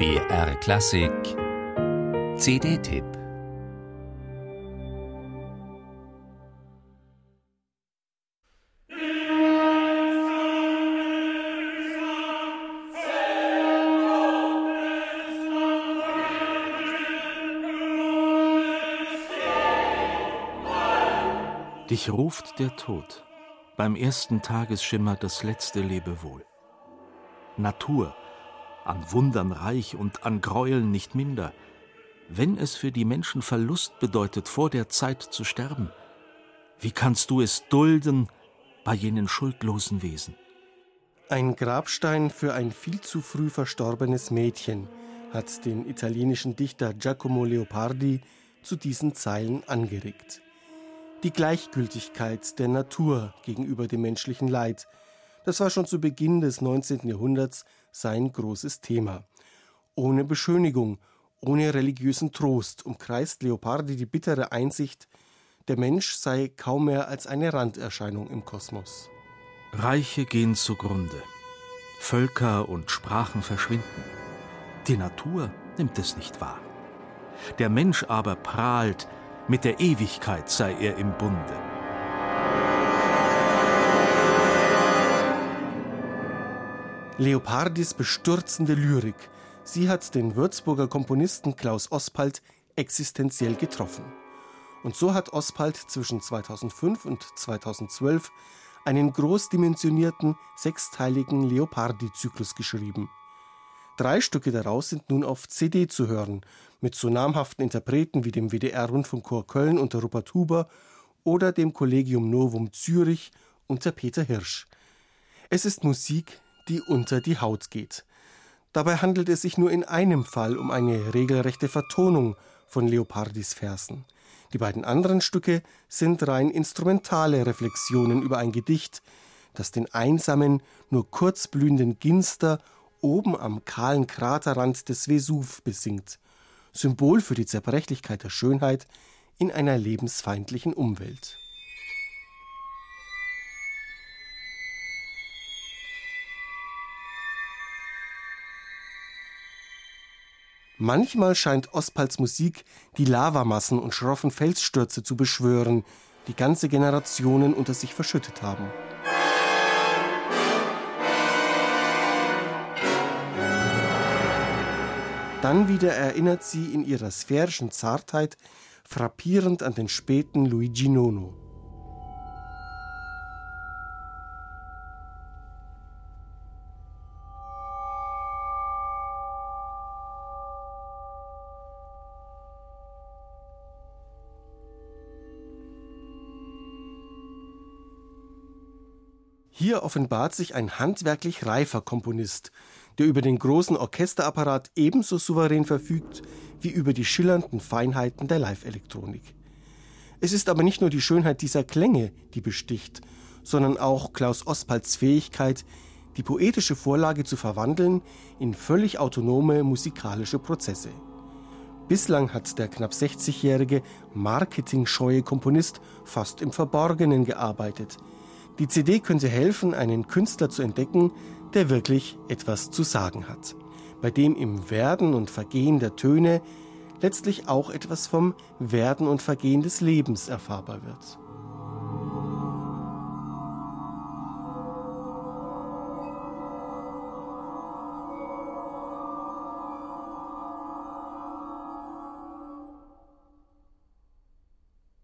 BR Klassik. CD-Tipp Dich ruft der Tod, beim ersten Tagesschimmer das letzte Lebewohl. Natur, an Wundern reich und an Gräueln nicht minder, wenn es für die Menschen Verlust bedeutet, vor der Zeit zu sterben, wie kannst du es dulden bei jenen schuldlosen Wesen? Ein Grabstein für ein viel zu früh verstorbenes Mädchen hat den italienischen Dichter Giacomo Leopardi zu diesen Zeilen angeregt. Die Gleichgültigkeit der Natur gegenüber dem menschlichen Leid, das war schon zu Beginn des 19. Jahrhunderts sein großes Thema. Ohne Beschönigung, ohne religiösen Trost umkreist Leopardi die bittere Einsicht, der Mensch sei kaum mehr als eine Randerscheinung im Kosmos. Reiche gehen zugrunde, Völker und Sprachen verschwinden. Die Natur nimmt es nicht wahr. Der Mensch aber prahlt, mit der Ewigkeit sei er im Bunde. Leopardis bestürzende Lyrik, sie hat den Würzburger Komponisten Klaus Ospald existenziell getroffen. Und so hat Ospald zwischen 2005 und 2012 einen großdimensionierten, sechsteiligen Leopardi-Zyklus geschrieben. Drei Stücke daraus sind nun auf CD zu hören, mit so namhaften Interpreten wie dem WDR-Rundfunkchor Köln unter Rupert Huber oder dem Collegium Novum Zürich unter Peter Hirsch. Es ist Musik, die unter die Haut geht. Dabei handelt es sich nur in einem Fall um eine regelrechte Vertonung von Leopardis Versen. Die beiden anderen Stücke sind rein instrumentale Reflexionen über ein Gedicht, das den einsamen, nur kurz blühenden Ginster oben am kahlen Kraterrand des Vesuv besingt, Symbol für die Zerbrechlichkeit der Schönheit in einer lebensfeindlichen Umwelt. Manchmal scheint Ospals Musik die Lavamassen und schroffen Felsstürze zu beschwören, die ganze Generationen unter sich verschüttet haben. Dann wieder erinnert sie in ihrer sphärischen Zartheit frappierend an den späten Luigi Nono. Hier offenbart sich ein handwerklich reifer Komponist, der über den großen Orchesterapparat ebenso souverän verfügt wie über die schillernden Feinheiten der Live-Elektronik. Es ist aber nicht nur die Schönheit dieser Klänge, die besticht, sondern auch Klaus Ospalds Fähigkeit, die poetische Vorlage zu verwandeln in völlig autonome musikalische Prozesse. Bislang hat der knapp 60-jährige marketingscheue Komponist fast im Verborgenen gearbeitet – die CD könnte helfen, einen Künstler zu entdecken, der wirklich etwas zu sagen hat, bei dem im Werden und Vergehen der Töne letztlich auch etwas vom Werden und Vergehen des Lebens erfahrbar wird.